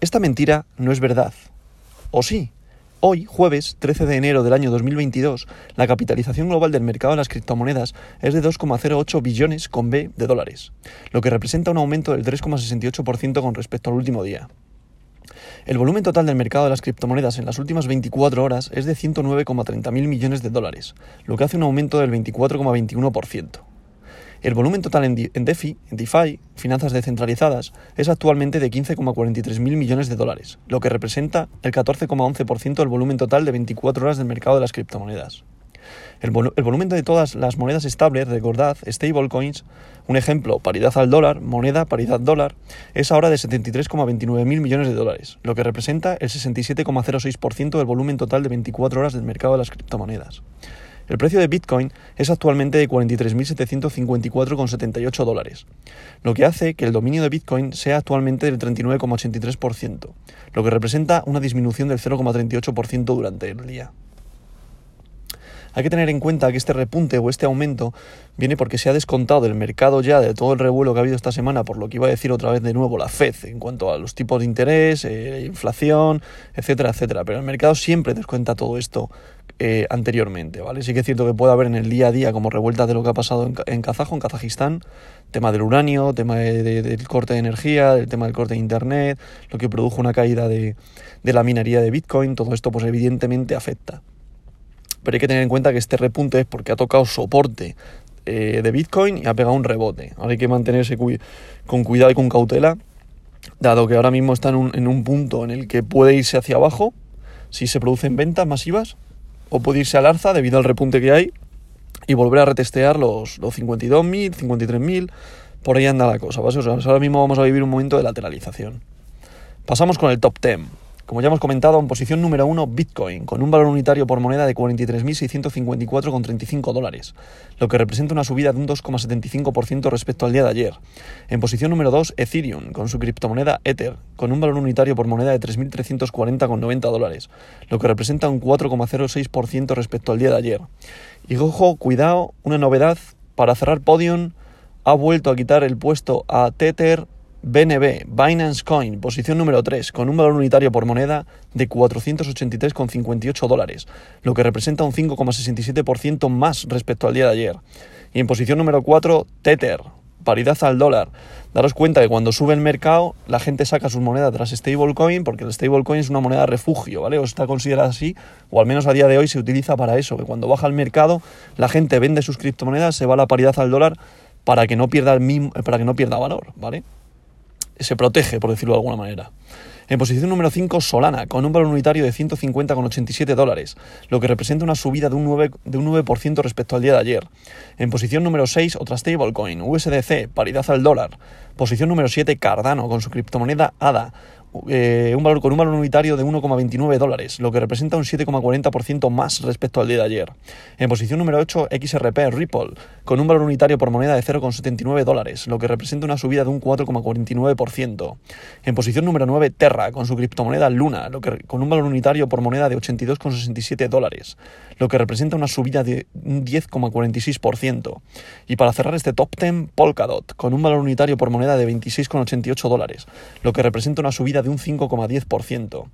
Esta mentira no es verdad. ¿O sí? Hoy, jueves 13 de enero del año 2022, la capitalización global del mercado de las criptomonedas es de 2,08 billones con B de dólares, lo que representa un aumento del 3,68% con respecto al último día. El volumen total del mercado de las criptomonedas en las últimas 24 horas es de 109,30 mil millones de dólares, lo que hace un aumento del 24,21%. El volumen total en, DeFi, en DeFi, finanzas descentralizadas, es actualmente de 15,43 mil millones de dólares, lo que representa el 14,11% del volumen total de 24 horas del mercado de las criptomonedas. El, el, volumen de todas las monedas estables, recordad, stablecoins, un ejemplo, paridad al dólar, moneda, paridad dólar, es ahora de 73,29 mil millones de dólares, lo que representa el 67,06% del volumen total de 24 horas del mercado de las criptomonedas. El precio de Bitcoin es actualmente de 43.754,78 dólares, lo que hace que el dominio de Bitcoin sea actualmente del 39,83%, lo que representa una disminución del 0,38% durante el día. Hay que tener en cuenta que este repunte o este aumento viene porque se ha descontado del mercado ya de todo el revuelo que ha habido esta semana, por lo que iba a decir otra vez de nuevo la FED en cuanto a los tipos de interés, eh, inflación, etcétera, etcétera. Pero el mercado siempre descuenta todo esto eh, anteriormente, ¿vale? Sí que es cierto que puede haber en el día a día como revueltas de lo que ha pasado en, Kazajo, en Kazajistán, tema del uranio, tema del corte de energía, el tema del corte de internet, lo que produjo una caída de, de la minería de Bitcoin, todo esto pues evidentemente afecta. Pero hay que tener en cuenta que este repunte es porque ha tocado soporte eh, de Bitcoin y ha pegado un rebote. Ahora hay que mantenerse con cuidado y con cautela, dado que ahora mismo está en un, en un punto en el que puede irse hacia abajo si se producen ventas masivas o puede irse al alza debido al repunte que hay y volver a retestear los, los 52.000, 53.000, por ahí anda la cosa. Sea, ahora mismo vamos a vivir un momento de lateralización. Pasamos con el top 10. Como ya hemos comentado, en posición número 1, Bitcoin, con un valor unitario por moneda de 43.654,35 dólares, lo que representa una subida de un 2,75% respecto al día de ayer. En posición número 2, Ethereum, con su criptomoneda Ether, con un valor unitario por moneda de 3.340,90 dólares, lo que representa un 4,06% respecto al día de ayer. Y ojo, cuidado, una novedad, para cerrar Podium, ha vuelto a quitar el puesto a Tether BNB, Binance Coin, posición número 3, con un valor unitario por moneda de 483,58 dólares, lo que representa un 5,67% más respecto al día de ayer. Y en posición número 4, Tether, paridad al dólar. Daros cuenta que cuando sube el mercado, la gente saca sus monedas tras stablecoin, porque el stablecoin es una moneda refugio, ¿vale? O está considerada así, o al menos a día de hoy se utiliza para eso, que cuando baja el mercado, la gente vende sus criptomonedas, se va a la paridad al dólar para que no pierda, el mismo, para que no pierda valor, ¿vale? Se protege, por decirlo de alguna manera. En posición número 5, Solana, con un valor unitario de 150,87 dólares, lo que representa una subida de un, 9, de un 9% respecto al día de ayer. En posición número 6, otra stablecoin, USDC, paridad al dólar. Posición número 7, Cardano, con su criptomoneda ADA, eh, un valor, con un valor unitario de 1,29 dólares, lo que representa un 7,40% más respecto al día de ayer. En posición número 8, XRP Ripple, con un valor unitario por moneda de 0,79 dólares, lo que representa una subida de un 4,49%. En posición número 9, Terra, con su criptomoneda Luna, con un valor unitario por moneda de 82,67 dólares, lo que representa una subida de un 10,46%. Y para cerrar este top 10, Polkadot, con un valor unitario por moneda de 26,88 dólares, lo que representa una subida de un 5,10%.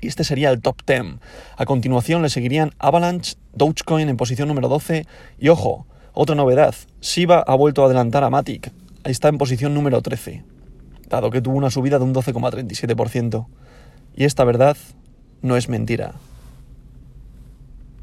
Y este sería el top 10. A continuación le seguirían Avalanche, Dogecoin en posición número 12 y ojo, otra novedad, Shiba ha vuelto a adelantar a Matic, ahí está en posición número 13, dado que tuvo una subida de un 12,37%. Y esta verdad no es mentira.